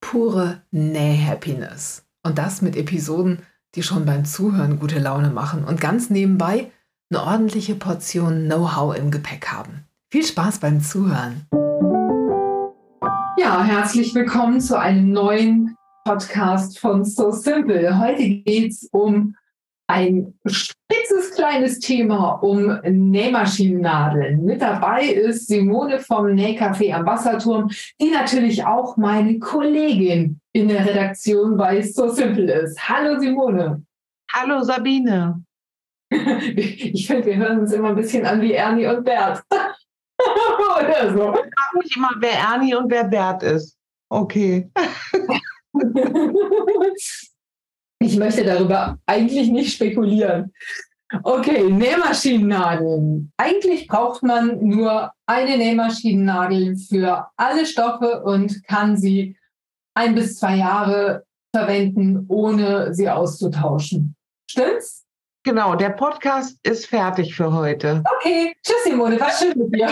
pure Näh-Happiness. Und das mit Episoden, die schon beim Zuhören gute Laune machen und ganz nebenbei eine ordentliche Portion Know-how im Gepäck haben. Viel Spaß beim Zuhören. Ja, herzlich willkommen zu einem neuen Podcast von So Simple. Heute geht es um ein spitzes kleines Thema um Nähmaschinennadeln. Mit dabei ist Simone vom Nähcafé am Wasserturm, die natürlich auch meine Kollegin in der Redaktion bei So Simple ist. Hallo Simone. Hallo Sabine. Ich finde, wir hören uns immer ein bisschen an wie Ernie und Bert. Oder so. Ich frage mich immer, wer Ernie und wer Bert ist. Okay. Ich möchte darüber eigentlich nicht spekulieren. Okay, Nähmaschinennadeln. Eigentlich braucht man nur eine Nähmaschinennadel für alle Stoffe und kann sie ein bis zwei Jahre verwenden, ohne sie auszutauschen. Stimmt's? Genau, der Podcast ist fertig für heute. Okay, tschüss Simone, war schön mit dir.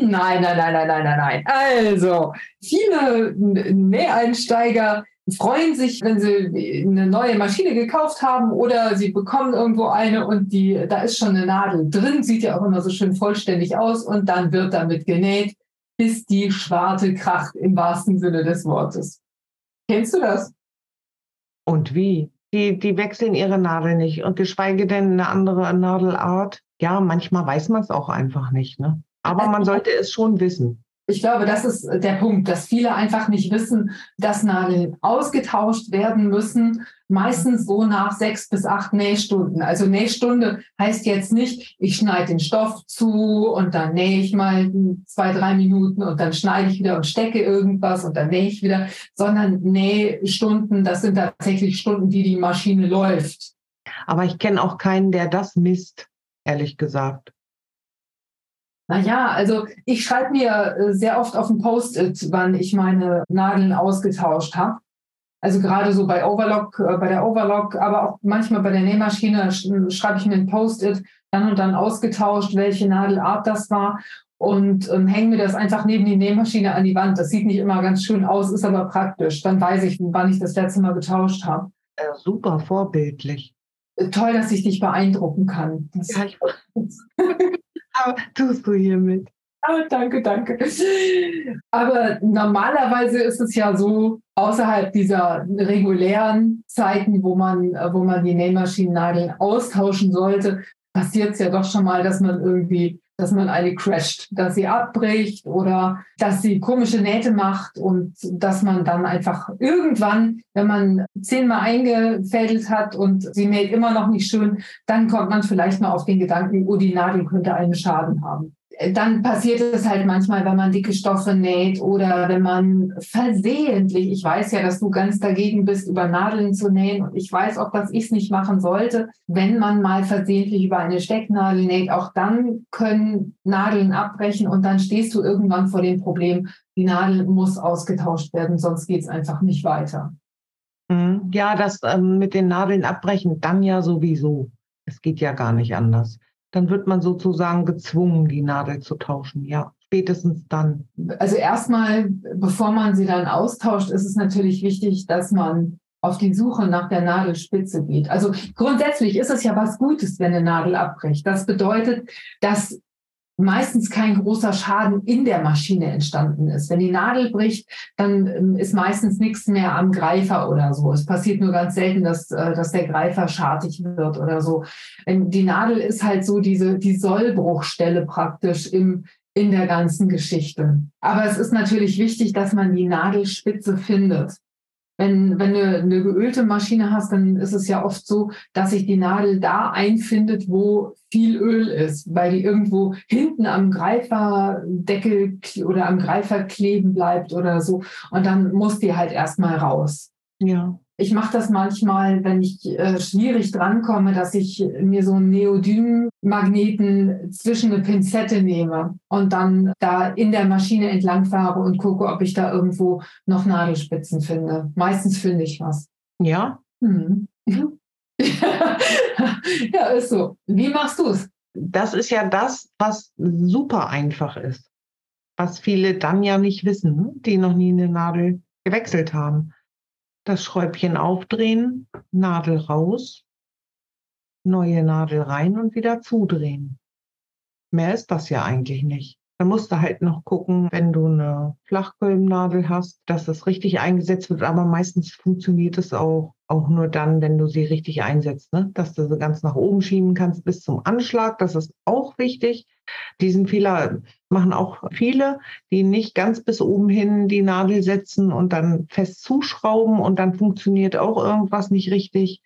nein, nein, nein, nein, nein, nein, nein. Also, viele Näheinsteiger freuen sich, wenn sie eine neue Maschine gekauft haben oder sie bekommen irgendwo eine und die, da ist schon eine Nadel drin, sieht ja auch immer so schön vollständig aus und dann wird damit genäht, bis die Schwarte kracht im wahrsten Sinne des Wortes. Kennst du das? Und wie? Die, die wechseln ihre Nadel nicht und geschweige denn eine andere Nadelart. Ja, manchmal weiß man es auch einfach nicht. Ne? Aber man sollte es schon wissen. Ich glaube, das ist der Punkt, dass viele einfach nicht wissen, dass Nadeln ausgetauscht werden müssen, meistens so nach sechs bis acht Nähstunden. Also Nähstunde heißt jetzt nicht, ich schneide den Stoff zu und dann nähe ich mal zwei, drei Minuten und dann schneide ich wieder und stecke irgendwas und dann nähe ich wieder, sondern Nähstunden, das sind tatsächlich Stunden, die die Maschine läuft. Aber ich kenne auch keinen, der das misst, ehrlich gesagt. Naja, also ich schreibe mir äh, sehr oft auf ein Post-it, wann ich meine Nadeln ausgetauscht habe. Also gerade so bei Overlock, äh, bei der Overlock, aber auch manchmal bei der Nähmaschine schreibe ich mir ein Post-it, dann und dann ausgetauscht, welche Nadelart das war und ähm, hänge mir das einfach neben die Nähmaschine an die Wand. Das sieht nicht immer ganz schön aus, ist aber praktisch. Dann weiß ich, wann ich das letzte Mal getauscht habe. Ja, super vorbildlich. Äh, toll, dass ich dich beeindrucken kann. Das ja, ich tust du hiermit. Oh, danke, danke. Aber normalerweise ist es ja so, außerhalb dieser regulären Zeiten, wo man, wo man die Nähmaschinennadeln austauschen sollte, passiert es ja doch schon mal, dass man irgendwie, dass man eine crasht, dass sie abbricht oder dass sie komische Nähte macht und dass man dann einfach irgendwann, wenn man zehnmal eingefädelt hat und sie näht immer noch nicht schön, dann kommt man vielleicht mal auf den Gedanken, oh, die Nadel könnte einen Schaden haben dann passiert es halt manchmal, wenn man dicke Stoffe näht oder wenn man versehentlich, ich weiß ja, dass du ganz dagegen bist, über Nadeln zu nähen und ich weiß auch, dass ich es nicht machen sollte, wenn man mal versehentlich über eine Stecknadel näht, auch dann können Nadeln abbrechen und dann stehst du irgendwann vor dem Problem, die Nadel muss ausgetauscht werden, sonst geht es einfach nicht weiter. Mhm. Ja, das ähm, mit den Nadeln abbrechen, dann ja sowieso. Es geht ja gar nicht anders dann wird man sozusagen gezwungen, die Nadel zu tauschen. Ja, spätestens dann. Also erstmal, bevor man sie dann austauscht, ist es natürlich wichtig, dass man auf die Suche nach der Nadelspitze geht. Also grundsätzlich ist es ja was Gutes, wenn eine Nadel abbricht. Das bedeutet, dass meistens kein großer Schaden in der Maschine entstanden ist. Wenn die Nadel bricht, dann ähm, ist meistens nichts mehr am Greifer oder so. Es passiert nur ganz selten, dass, äh, dass der Greifer schartig wird oder so. Die Nadel ist halt so diese, die Sollbruchstelle praktisch im, in der ganzen Geschichte. Aber es ist natürlich wichtig, dass man die Nadelspitze findet. Wenn, wenn du eine geölte Maschine hast, dann ist es ja oft so, dass sich die Nadel da einfindet, wo viel Öl ist, weil die irgendwo hinten am Greiferdeckel oder am Greifer kleben bleibt oder so. Und dann muss die halt erstmal raus. Ja. Ich mache das manchmal, wenn ich äh, schwierig drankomme, dass ich mir so einen Neodym-Magneten zwischen eine Pinzette nehme und dann da in der Maschine entlang fahre und gucke, ob ich da irgendwo noch Nadelspitzen finde. Meistens finde ich was. Ja. Hm. ja, ist so. Wie machst du es? Das ist ja das, was super einfach ist. Was viele dann ja nicht wissen, ne? die noch nie eine Nadel gewechselt haben das Schräubchen aufdrehen, Nadel raus, neue Nadel rein und wieder zudrehen. Mehr ist das ja eigentlich nicht. Da musst du halt noch gucken, wenn du eine Flachkolbennadel hast, dass das richtig eingesetzt wird. Aber meistens funktioniert es auch, auch nur dann, wenn du sie richtig einsetzt, ne? dass du sie ganz nach oben schieben kannst bis zum Anschlag. Das ist auch wichtig. Diesen Fehler machen auch viele, die nicht ganz bis oben hin die Nadel setzen und dann fest zuschrauben und dann funktioniert auch irgendwas nicht richtig.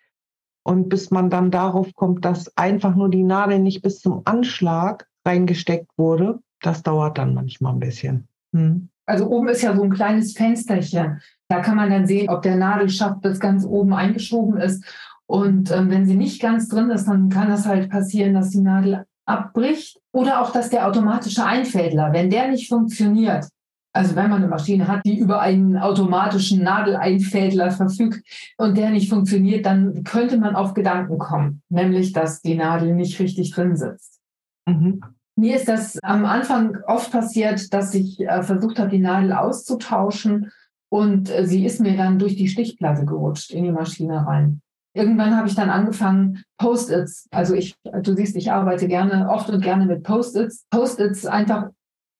Und bis man dann darauf kommt, dass einfach nur die Nadel nicht bis zum Anschlag reingesteckt wurde, das dauert dann manchmal ein bisschen. Hm. Also oben ist ja so ein kleines Fensterchen. Da kann man dann sehen, ob der Nadelschaft bis ganz oben eingeschoben ist. Und ähm, wenn sie nicht ganz drin ist, dann kann das halt passieren, dass die Nadel abbricht oder auch, dass der automatische Einfädler, wenn der nicht funktioniert, also wenn man eine Maschine hat, die über einen automatischen Nadeleinfädler verfügt und der nicht funktioniert, dann könnte man auf Gedanken kommen, nämlich dass die Nadel nicht richtig drin sitzt. Mhm. Mir ist das am Anfang oft passiert, dass ich äh, versucht habe, die Nadel auszutauschen und äh, sie ist mir dann durch die Stichplatte gerutscht in die Maschine rein. Irgendwann habe ich dann angefangen, Post-its, also ich, du siehst, ich arbeite gerne, oft und gerne mit Post-its, Post-its einfach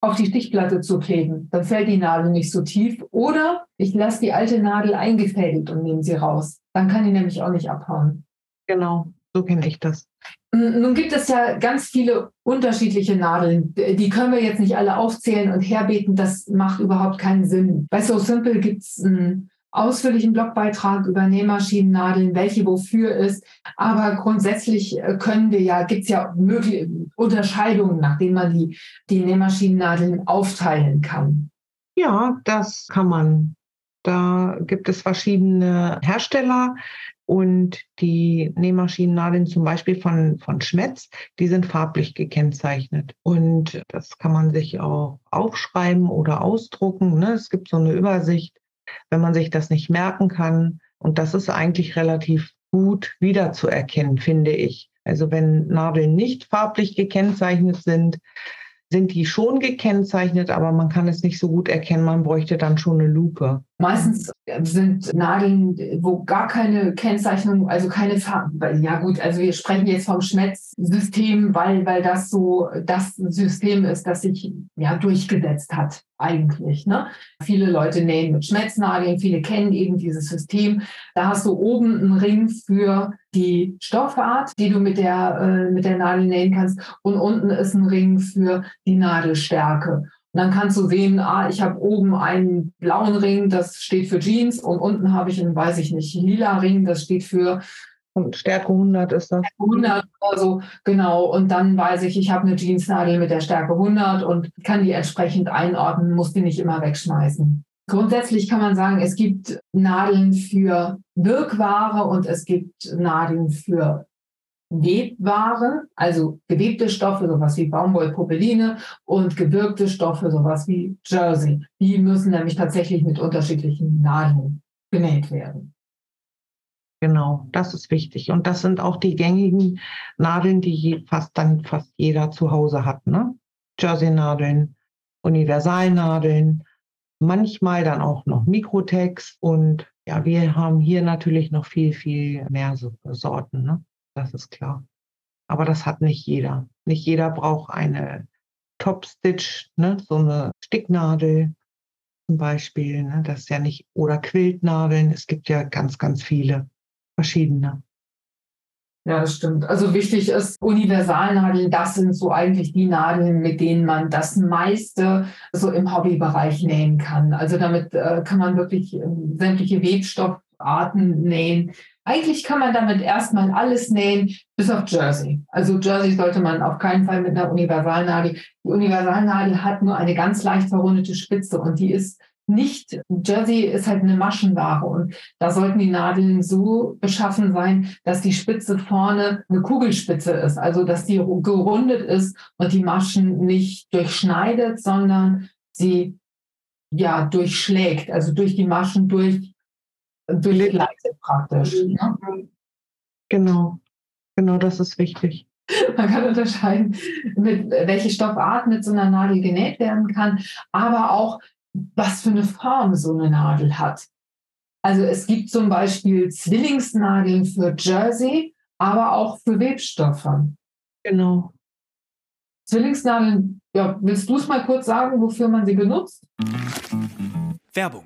auf die Stichplatte zu kleben. Dann fällt die Nadel nicht so tief. Oder ich lasse die alte Nadel eingefädelt und nehme sie raus. Dann kann die nämlich auch nicht abhauen. Genau, so kenne ich das. Nun gibt es ja ganz viele unterschiedliche Nadeln. Die können wir jetzt nicht alle aufzählen und herbeten. Das macht überhaupt keinen Sinn. Bei So Simple gibt es einen ausführlichen Blogbeitrag über Nähmaschinennadeln, welche wofür ist. Aber grundsätzlich äh, können wir ja, gibt es ja mögliche Unterscheidungen, nach denen man die, die Nähmaschinennadeln aufteilen kann. Ja, das kann man. Da gibt es verschiedene Hersteller und die Nähmaschinennadeln zum Beispiel von, von Schmetz, die sind farblich gekennzeichnet. Und das kann man sich auch aufschreiben oder ausdrucken. Ne? Es gibt so eine Übersicht, wenn man sich das nicht merken kann. Und das ist eigentlich relativ gut wiederzuerkennen, finde ich. Also wenn Nadeln nicht farblich gekennzeichnet sind, sind die schon gekennzeichnet, aber man kann es nicht so gut erkennen. Man bräuchte dann schon eine Lupe. Meistens sind Nadeln, wo gar keine Kennzeichnung, also keine Farben. Ja gut, also wir sprechen jetzt vom Schmetz-System, weil, weil das so das System ist, das sich ja durchgesetzt hat eigentlich. Ne? Viele Leute nähen mit Schmetznadeln, viele kennen eben dieses System. Da hast du oben einen Ring für die Stoffart, die du mit der, äh, mit der Nadel nähen kannst und unten ist ein Ring für die Nadelstärke. Und dann kannst du sehen, ah, ich habe oben einen blauen Ring, das steht für Jeans und unten habe ich einen, weiß ich nicht, lila Ring, das steht für und Stärke 100 ist das. 100 also genau. Und dann weiß ich, ich habe eine Jeansnadel mit der Stärke 100 und kann die entsprechend einordnen, muss die nicht immer wegschmeißen. Grundsätzlich kann man sagen, es gibt Nadeln für Wirkware und es gibt Nadeln für Webware, also gewebte Stoffe, sowas wie Baumwollpopeline und gewirkte Stoffe, sowas wie Jersey. Die müssen nämlich tatsächlich mit unterschiedlichen Nadeln genäht werden. Genau, das ist wichtig. Und das sind auch die gängigen Nadeln, die fast dann fast jeder zu Hause hat. Ne? Jersey-Nadeln, Universalnadeln, manchmal dann auch noch Mikrotex und ja, wir haben hier natürlich noch viel, viel mehr Sorten. Ne? Das ist klar. Aber das hat nicht jeder. Nicht jeder braucht eine Top-Stitch, ne? so eine Sticknadel zum Beispiel. Ne? Das ist ja nicht, oder Quiltnadeln. Es gibt ja ganz, ganz viele verschiedene. Ja, das stimmt. Also wichtig ist, Universalnadeln, das sind so eigentlich die Nadeln, mit denen man das meiste so im Hobbybereich nähen kann. Also damit äh, kann man wirklich äh, sämtliche Webstoffarten nähen. Eigentlich kann man damit erstmal alles nähen, bis auf Jersey. Also Jersey sollte man auf keinen Fall mit einer Universalnadel. Die Universalnadel hat nur eine ganz leicht verrundete Spitze und die ist nicht, Jersey ist halt eine Maschenware und da sollten die Nadeln so beschaffen sein, dass die Spitze vorne eine Kugelspitze ist, also dass die gerundet ist und die Maschen nicht durchschneidet, sondern sie ja durchschlägt, also durch die Maschen durch, durchgleitet praktisch. Ne? Genau, genau, das ist wichtig. Man kann unterscheiden, mit welche Stoffart mit so einer Nadel genäht werden kann, aber auch was für eine Form so eine Nadel hat. Also es gibt zum Beispiel Zwillingsnadeln für Jersey, aber auch für Webstoffe. Genau. Zwillingsnadeln, ja, willst du es mal kurz sagen, wofür man sie benutzt? Werbung.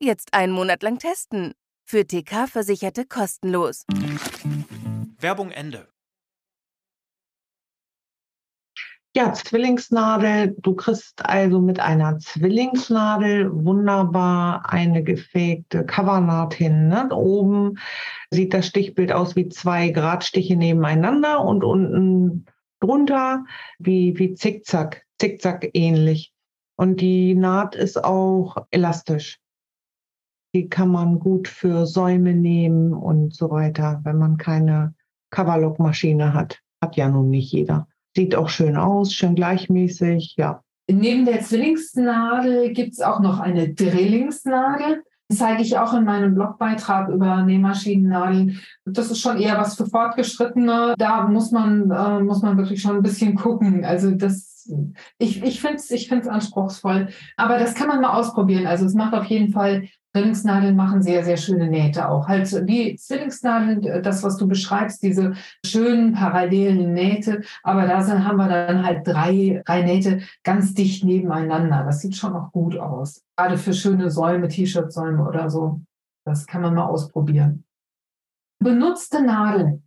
Jetzt einen Monat lang testen. Für TK-Versicherte kostenlos. Werbung Ende. Ja, Zwillingsnadel. Du kriegst also mit einer Zwillingsnadel wunderbar eine gefegte Covernaht hin. Ne? Oben sieht das Stichbild aus wie zwei Gradstiche nebeneinander und unten drunter wie, wie Zickzack, Zickzack ähnlich. Und die Naht ist auch elastisch. Die kann man gut für Säume nehmen und so weiter, wenn man keine Coverlock-Maschine hat. Hat ja nun nicht jeder. Sieht auch schön aus, schön gleichmäßig, ja. Neben der Zwillingsnadel gibt es auch noch eine Drillingsnadel. Das zeige ich auch in meinem Blogbeitrag über Nähmaschinennadeln. Das ist schon eher was für Fortgeschrittene. Da muss man, äh, muss man wirklich schon ein bisschen gucken. Also das, ich, ich finde es ich anspruchsvoll. Aber das kann man mal ausprobieren. Also es macht auf jeden Fall Zwillingsnadeln machen sehr, sehr schöne Nähte auch. Halt wie Zwillingsnadeln, das, was du beschreibst, diese schönen parallelen Nähte. Aber da sind, haben wir dann halt drei, drei Nähte ganz dicht nebeneinander. Das sieht schon auch gut aus. Gerade für schöne Säume, T-Shirt-Säume oder so. Das kann man mal ausprobieren. Benutzte Nadeln.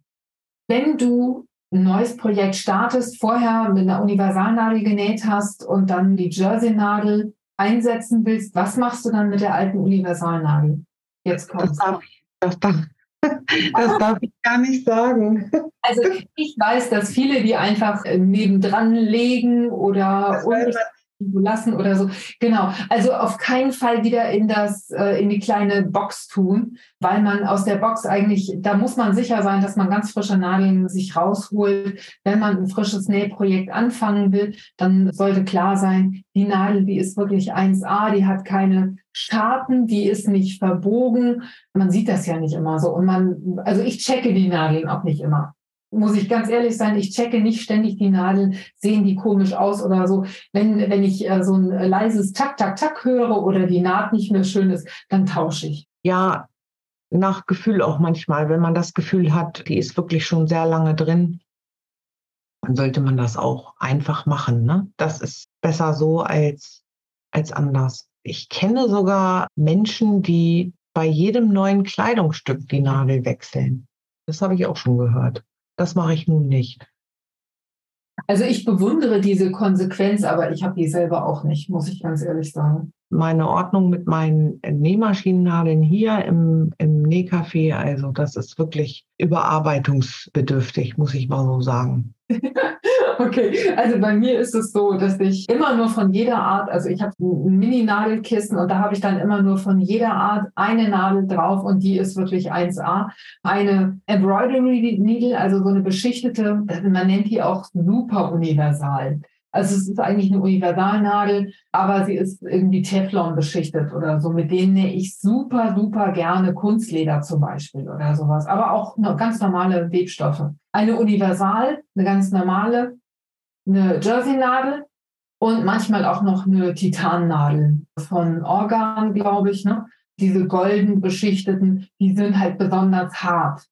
Wenn du ein neues Projekt startest, vorher mit einer Universalnadel genäht hast und dann die Jersey-Nadel einsetzen willst, was machst du dann mit der alten Universalnadel? Jetzt kommt das darf, das, darf, das darf ich gar nicht sagen. Also ich weiß, dass viele die einfach nebendran legen oder lassen oder so. Genau. Also auf keinen Fall wieder in das, äh, in die kleine Box tun, weil man aus der Box eigentlich, da muss man sicher sein, dass man ganz frische Nadeln sich rausholt. Wenn man ein frisches Nähprojekt anfangen will, dann sollte klar sein, die Nadel, die ist wirklich 1A, die hat keine Scharten, die ist nicht verbogen. Man sieht das ja nicht immer so. Und man, also ich checke die Nadeln auch nicht immer muss ich ganz ehrlich sein, ich checke nicht ständig die Nadeln, sehen die komisch aus oder so. Wenn, wenn ich äh, so ein leises Tack, Tack, Tack höre oder die Naht nicht mehr schön ist, dann tausche ich. Ja, nach Gefühl auch manchmal, wenn man das Gefühl hat, die ist wirklich schon sehr lange drin, dann sollte man das auch einfach machen. Ne? Das ist besser so als, als anders. Ich kenne sogar Menschen, die bei jedem neuen Kleidungsstück die Nadel wechseln. Das habe ich auch schon gehört. Das mache ich nun nicht. Also ich bewundere diese Konsequenz, aber ich habe die selber auch nicht, muss ich ganz ehrlich sagen. Meine Ordnung mit meinen Nähmaschinennadeln hier im, im Nähcafé, also das ist wirklich überarbeitungsbedürftig, muss ich mal so sagen. Okay, also bei mir ist es so, dass ich immer nur von jeder Art, also ich habe ein Mini-Nadelkissen und da habe ich dann immer nur von jeder Art eine Nadel drauf und die ist wirklich 1A. Eine Embroidery Needle, also so eine beschichtete, man nennt die auch super universal. Also es ist eigentlich eine Universalnadel, aber sie ist irgendwie Teflon beschichtet oder so. Mit denen nähe ich super, super gerne Kunstleder zum Beispiel oder sowas. Aber auch ganz normale Webstoffe. Eine Universal, eine ganz normale, eine Jersey-Nadel und manchmal auch noch eine Titannadel von Organ, glaube ich. Ne? Diese golden beschichteten, die sind halt besonders hart.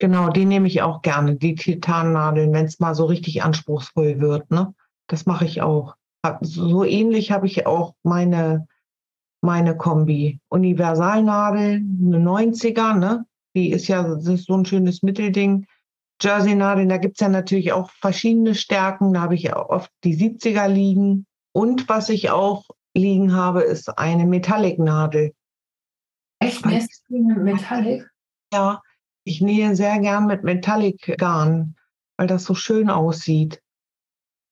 Genau, die nehme ich auch gerne, die Titannadeln, wenn es mal so richtig anspruchsvoll wird. Ne? Das mache ich auch. So ähnlich habe ich auch meine, meine Kombi. Universalnadel, eine 90er, ne? Die ist ja das ist so ein schönes Mittelding. Jersey-Nadeln, da gibt es ja natürlich auch verschiedene Stärken. Da habe ich oft die 70er liegen. Und was ich auch liegen habe, ist eine Metallic-Nadel. Echt? Nähst du mit Metallic? Ja, ich nähe sehr gern mit Metallic-Garn, weil das so schön aussieht.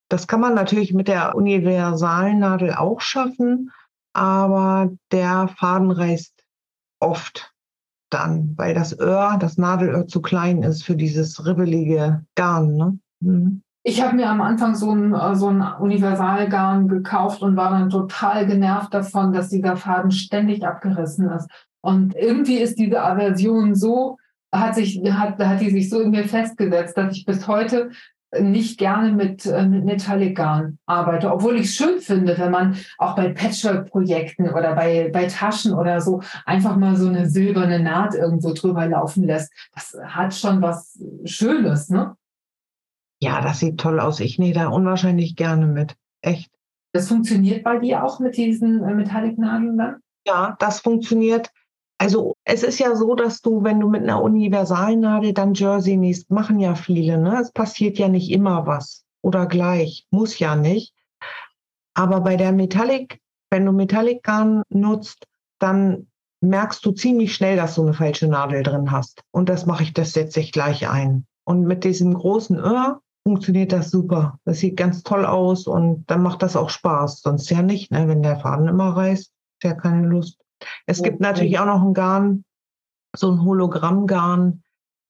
Das kann man natürlich mit der universalen Nadel auch schaffen, aber der Faden reißt oft dann, weil das Öhr, das Nadelöhr zu klein ist für dieses ribbelige Garn. Ne? Mhm. Ich habe mir am Anfang so ein, äh, so ein Universalgarn gekauft und war dann total genervt davon, dass dieser Faden ständig abgerissen ist. Und irgendwie ist diese Aversion so, hat sich, hat, hat die sich so in mir festgesetzt, dass ich bis heute nicht gerne mit, äh, mit Metallic Garn arbeite, obwohl ich es schön finde, wenn man auch bei Patchwork-Projekten oder bei, bei Taschen oder so einfach mal so eine silberne Naht irgendwo drüber laufen lässt. Das hat schon was Schönes, ne? Ja, das sieht toll aus. Ich nähe da unwahrscheinlich gerne mit. Echt. Das funktioniert bei dir auch mit diesen äh, Metallic-Nadeln dann? Ja, das funktioniert. Also es ist ja so, dass du, wenn du mit einer Universalnadel dann Jersey nähst, machen ja viele. Ne? Es passiert ja nicht immer was oder gleich, muss ja nicht. Aber bei der Metallic, wenn du Metallic-Garn nutzt, dann merkst du ziemlich schnell, dass du eine falsche Nadel drin hast. Und das mache ich, das setze ich gleich ein. Und mit diesem großen Öhr funktioniert das super. Das sieht ganz toll aus und dann macht das auch Spaß. Sonst ja nicht, ne? wenn der Faden immer reißt, ist ja keine Lust. Es gibt natürlich auch noch ein Garn, so ein Hologrammgarn.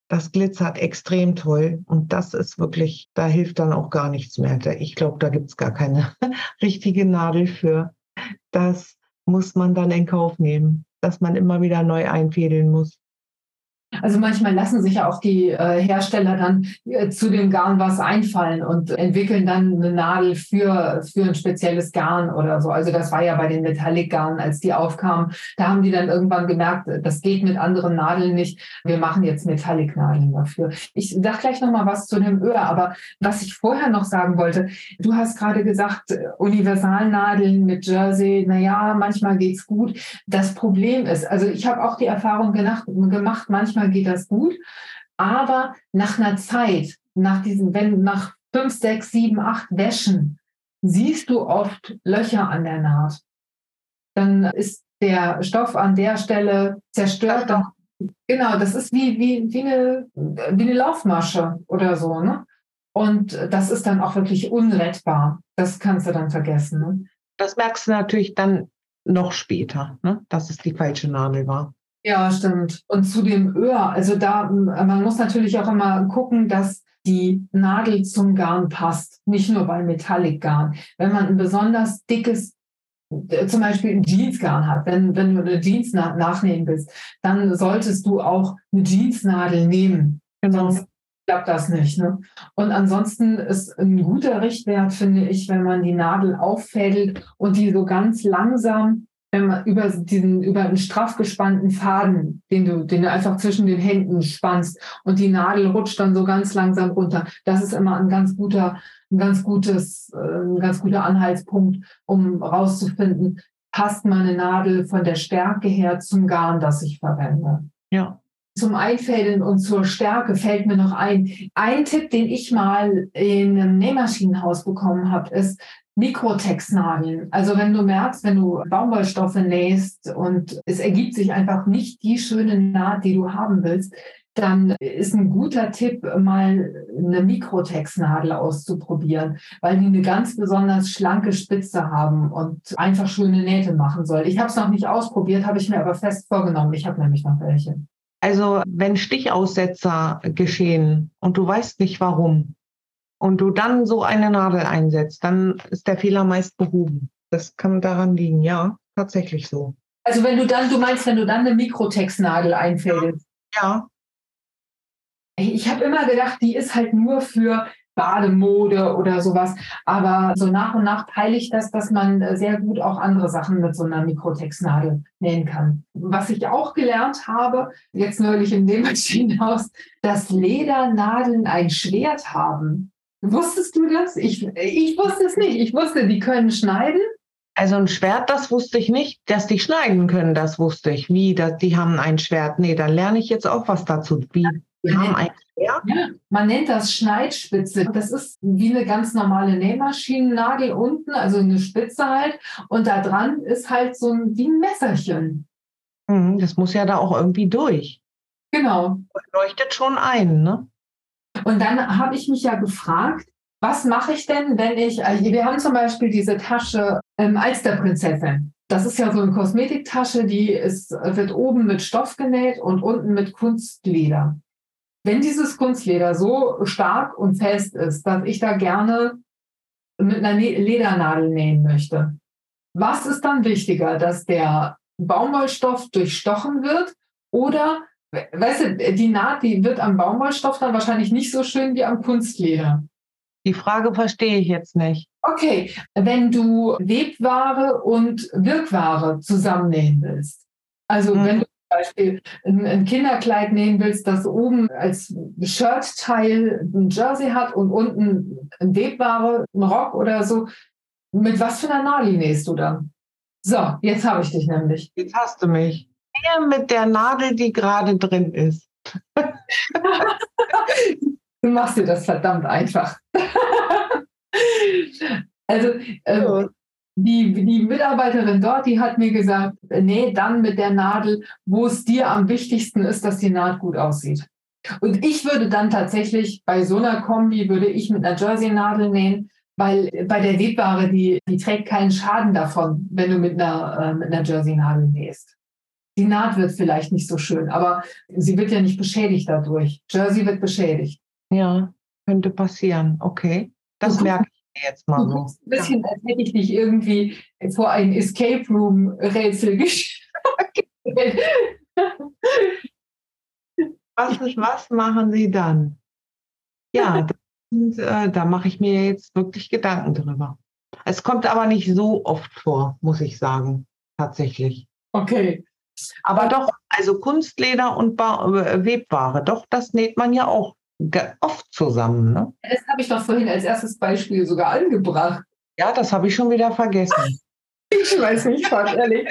Das glitzert extrem toll und das ist wirklich, da hilft dann auch gar nichts mehr. Ich glaube, da gibt es gar keine richtige Nadel für. Das muss man dann in Kauf nehmen, dass man immer wieder neu einfädeln muss. Also manchmal lassen sich ja auch die äh, Hersteller dann äh, zu dem Garn was einfallen und entwickeln dann eine Nadel für, für ein spezielles Garn oder so. Also das war ja bei den Metallic-Garnen, als die aufkamen. Da haben die dann irgendwann gemerkt, das geht mit anderen Nadeln nicht. Wir machen jetzt Metallic-Nadeln dafür. Ich sage gleich nochmal was zu dem Öhr, aber was ich vorher noch sagen wollte, du hast gerade gesagt, Universalnadeln mit Jersey, naja, manchmal geht's gut. Das Problem ist, also ich habe auch die Erfahrung gemacht manchmal manchmal geht das gut, aber nach einer Zeit, nach diesen, wenn nach fünf, sechs, sieben, acht Wäschen, siehst du oft Löcher an der Naht. Dann ist der Stoff an der Stelle zerstört. Dann, genau, das ist wie, wie, wie, eine, wie eine Laufmasche oder so. Ne? Und das ist dann auch wirklich unrettbar. Das kannst du dann vergessen. Ne? Das merkst du natürlich dann noch später, ne? dass es die falsche Nadel war. Ja, stimmt. Und zu dem Öhr, also da, man muss natürlich auch immer gucken, dass die Nadel zum Garn passt, nicht nur bei Metallic-Garn. Wenn man ein besonders dickes, äh, zum Beispiel ein Jeansgarn hat, wenn, wenn du eine Jeans nach, nachnehmen willst, dann solltest du auch eine Jeansnadel nehmen. Genau. Sonst klappt das nicht. Ne? Und ansonsten ist ein guter Richtwert, finde ich, wenn man die Nadel auffädelt und die so ganz langsam über diesen, über einen straff gespannten Faden, den du, den du einfach zwischen den Händen spannst und die Nadel rutscht dann so ganz langsam runter. Das ist immer ein ganz guter, ein ganz gutes, äh, ein ganz guter Anhaltspunkt, um rauszufinden, passt meine Nadel von der Stärke her zum Garn, das ich verwende. Ja. Zum Einfädeln und zur Stärke fällt mir noch ein. Ein Tipp, den ich mal in einem Nähmaschinenhaus bekommen habe, ist, Mikrotextnadeln. Also wenn du merkst, wenn du Baumwollstoffe nähst und es ergibt sich einfach nicht die schöne Naht, die du haben willst, dann ist ein guter Tipp, mal eine Mikrotextnadel auszuprobieren, weil die eine ganz besonders schlanke Spitze haben und einfach schöne Nähte machen soll. Ich habe es noch nicht ausprobiert, habe ich mir aber fest vorgenommen. Ich habe nämlich noch welche. Also wenn Stichaussetzer geschehen und du weißt nicht warum, und du dann so eine Nadel einsetzt, dann ist der Fehler meist behoben. Das kann daran liegen, ja, tatsächlich so. Also wenn du dann, du meinst, wenn du dann eine Mikrotextnadel einfädelst. Ja. Ich habe immer gedacht, die ist halt nur für Bademode oder sowas. Aber so nach und nach peile ich das, dass man sehr gut auch andere Sachen mit so einer Mikrotextnadel nähen kann. Was ich auch gelernt habe, jetzt neulich im Nähmaschinenhaus, dass Ledernadeln ein Schwert haben. Wusstest du das? Ich, ich wusste es nicht. Ich wusste, die können schneiden. Also ein Schwert, das wusste ich nicht. Dass die schneiden können, das wusste ich. Wie, dass die haben ein Schwert. Nee, dann lerne ich jetzt auch was dazu. Wie, die haben ein ja, man nennt das Schneidspitze. Das ist wie eine ganz normale Nähmaschinennadel unten, also eine Spitze halt. Und da dran ist halt so ein, wie ein Messerchen. Mhm, das muss ja da auch irgendwie durch. Genau. Das leuchtet schon ein, ne? Und dann habe ich mich ja gefragt, was mache ich denn, wenn ich, also wir haben zum Beispiel diese Tasche ähm, Alsterprinzessin. Das ist ja so eine Kosmetiktasche, die ist, wird oben mit Stoff genäht und unten mit Kunstleder. Wenn dieses Kunstleder so stark und fest ist, dass ich da gerne mit einer Ledernadel nähen möchte, was ist dann wichtiger, dass der Baumwollstoff durchstochen wird oder, weißt du, die Naht, die wird am Baumwollstoff dann wahrscheinlich nicht so schön wie am Kunstleder. Die Frage verstehe ich jetzt nicht. Okay, wenn du Webware und Wirkware zusammennähen willst, also hm. wenn du Beispiel ein, Kinderkleid nähen willst, das oben als Shirtteil ein Jersey hat und unten ein Webware, ein Rock oder so, mit was für einer Nadel nähst du dann? So, jetzt habe ich dich nämlich. Jetzt hast du mich. Hier mit der Nadel, die gerade drin ist. du machst dir das verdammt einfach. also, ähm, die, die Mitarbeiterin dort, die hat mir gesagt, nee, dann mit der Nadel, wo es dir am wichtigsten ist, dass die Naht gut aussieht. Und ich würde dann tatsächlich bei so einer Kombi, würde ich mit einer Jersey-Nadel nähen, weil bei der Webware, die, die trägt keinen Schaden davon, wenn du mit einer, äh, mit einer Jersey-Nadel nähst. Die Naht wird vielleicht nicht so schön, aber sie wird ja nicht beschädigt dadurch. Jersey wird beschädigt. Ja, könnte passieren. Okay, das merke jetzt mal so. Ein bisschen, als hätte ich dich irgendwie vor ein Escape Room Rätsel gestellt. was, was machen Sie dann? Ja, und, äh, da mache ich mir jetzt wirklich Gedanken drüber. Es kommt aber nicht so oft vor, muss ich sagen, tatsächlich. Okay. Aber doch, also Kunstleder und ba äh, Webware, doch, das näht man ja auch oft zusammen. Ne? Das habe ich doch vorhin als erstes Beispiel sogar angebracht. Ja, das habe ich schon wieder vergessen. ich weiß nicht, was ehrlich.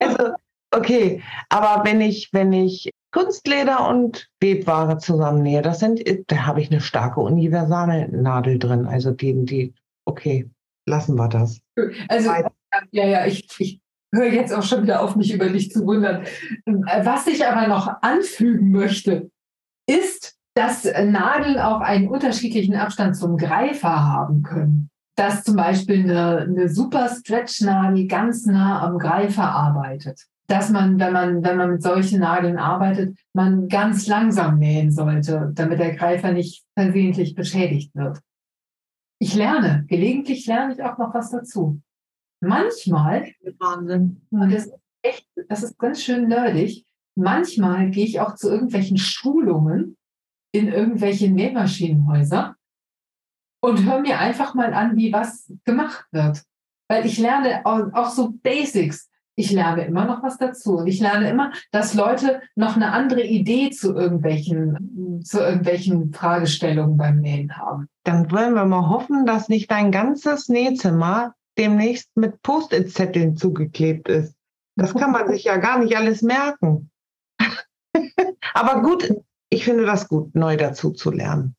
Also, okay, aber wenn ich, wenn ich Kunstleder und Webware zusammennähe, das sind, da habe ich eine starke universale Nadel drin. Also die, die, okay, lassen wir das. Also, ja, ja, ich, ich höre jetzt auch schon wieder auf, mich über dich zu wundern. Was ich aber noch anfügen möchte, ist, dass Nadeln auch einen unterschiedlichen Abstand zum Greifer haben können. Dass zum Beispiel eine, eine super Stretch-Nadel ganz nah am Greifer arbeitet. Dass man, wenn man, wenn man mit solchen Nadeln arbeitet, man ganz langsam nähen sollte, damit der Greifer nicht versehentlich beschädigt wird. Ich lerne, gelegentlich lerne ich auch noch was dazu. Manchmal, Wahnsinn. und das ist echt, das ist ganz schön nerdig, manchmal gehe ich auch zu irgendwelchen Schulungen in irgendwelche Nähmaschinenhäuser und höre mir einfach mal an, wie was gemacht wird. Weil ich lerne auch so Basics. Ich lerne immer noch was dazu. Und ich lerne immer, dass Leute noch eine andere Idee zu irgendwelchen, zu irgendwelchen Fragestellungen beim Nähen haben. Dann wollen wir mal hoffen, dass nicht dein ganzes Nähzimmer demnächst mit Post-it-Zetteln zugeklebt ist. Das kann man sich ja gar nicht alles merken. Aber gut, ich finde das gut, neu dazu zu lernen.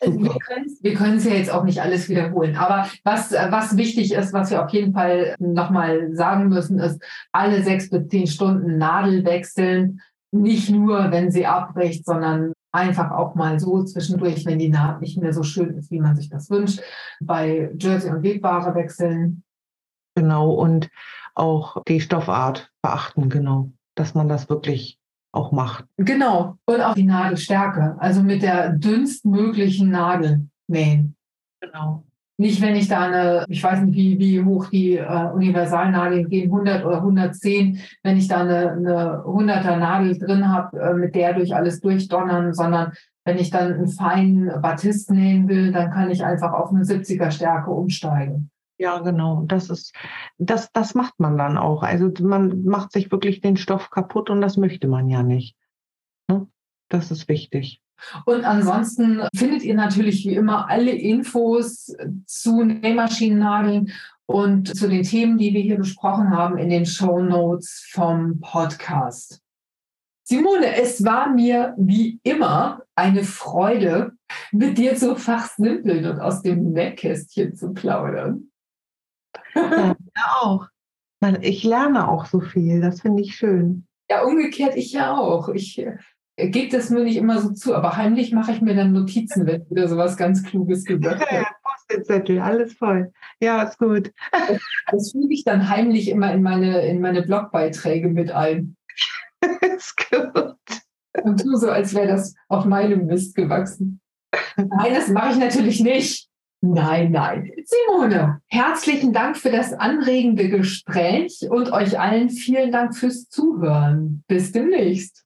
Also wir können es ja jetzt auch nicht alles wiederholen. Aber was, was wichtig ist, was wir auf jeden Fall nochmal sagen müssen, ist, alle sechs bis zehn Stunden Nadel wechseln. Nicht nur, wenn sie abbricht, sondern einfach auch mal so zwischendurch, wenn die Naht nicht mehr so schön ist, wie man sich das wünscht. Bei Jersey und Webware wechseln. Genau, und auch die Stoffart beachten, genau, dass man das wirklich auch macht. Genau. Und auch die Nadelstärke, also mit der dünnstmöglichen Nadel. nähen. Genau. Nicht, wenn ich da eine, ich weiß nicht, wie, wie hoch die äh, Universalnadeln gehen, 100 oder 110, wenn ich da eine, eine 100er Nadel drin habe, äh, mit der durch alles durchdonnern, sondern wenn ich dann einen feinen Batist nähen will, dann kann ich einfach auf eine 70er Stärke umsteigen. Ja, genau. Das ist, das, das macht man dann auch. Also man macht sich wirklich den Stoff kaputt und das möchte man ja nicht. Ne? Das ist wichtig. Und ansonsten findet ihr natürlich wie immer alle Infos zu Nähmaschinennadeln und zu den Themen, die wir hier besprochen haben, in den Show Notes vom Podcast. Simone, es war mir wie immer eine Freude, mit dir so fachsimpeln und aus dem Nähkästchen zu plaudern. Ja, auch. Ich lerne auch so viel, das finde ich schön. Ja, umgekehrt ich ja auch. Ich gebe das mir nicht immer so zu, aber heimlich mache ich mir dann Notizen, wenn wieder sowas ganz Kluges gesagt wird. Ja, Post-it-Zettel, alles voll. Ja, ist gut. Das, das füge ich dann heimlich immer in meine, in meine Blogbeiträge mit ein. ist gut. Und tu so, als wäre das auf meinem Mist gewachsen. Nein, das mache ich natürlich nicht. Nein, nein. Simone, herzlichen Dank für das anregende Gespräch und euch allen vielen Dank fürs Zuhören. Bis demnächst.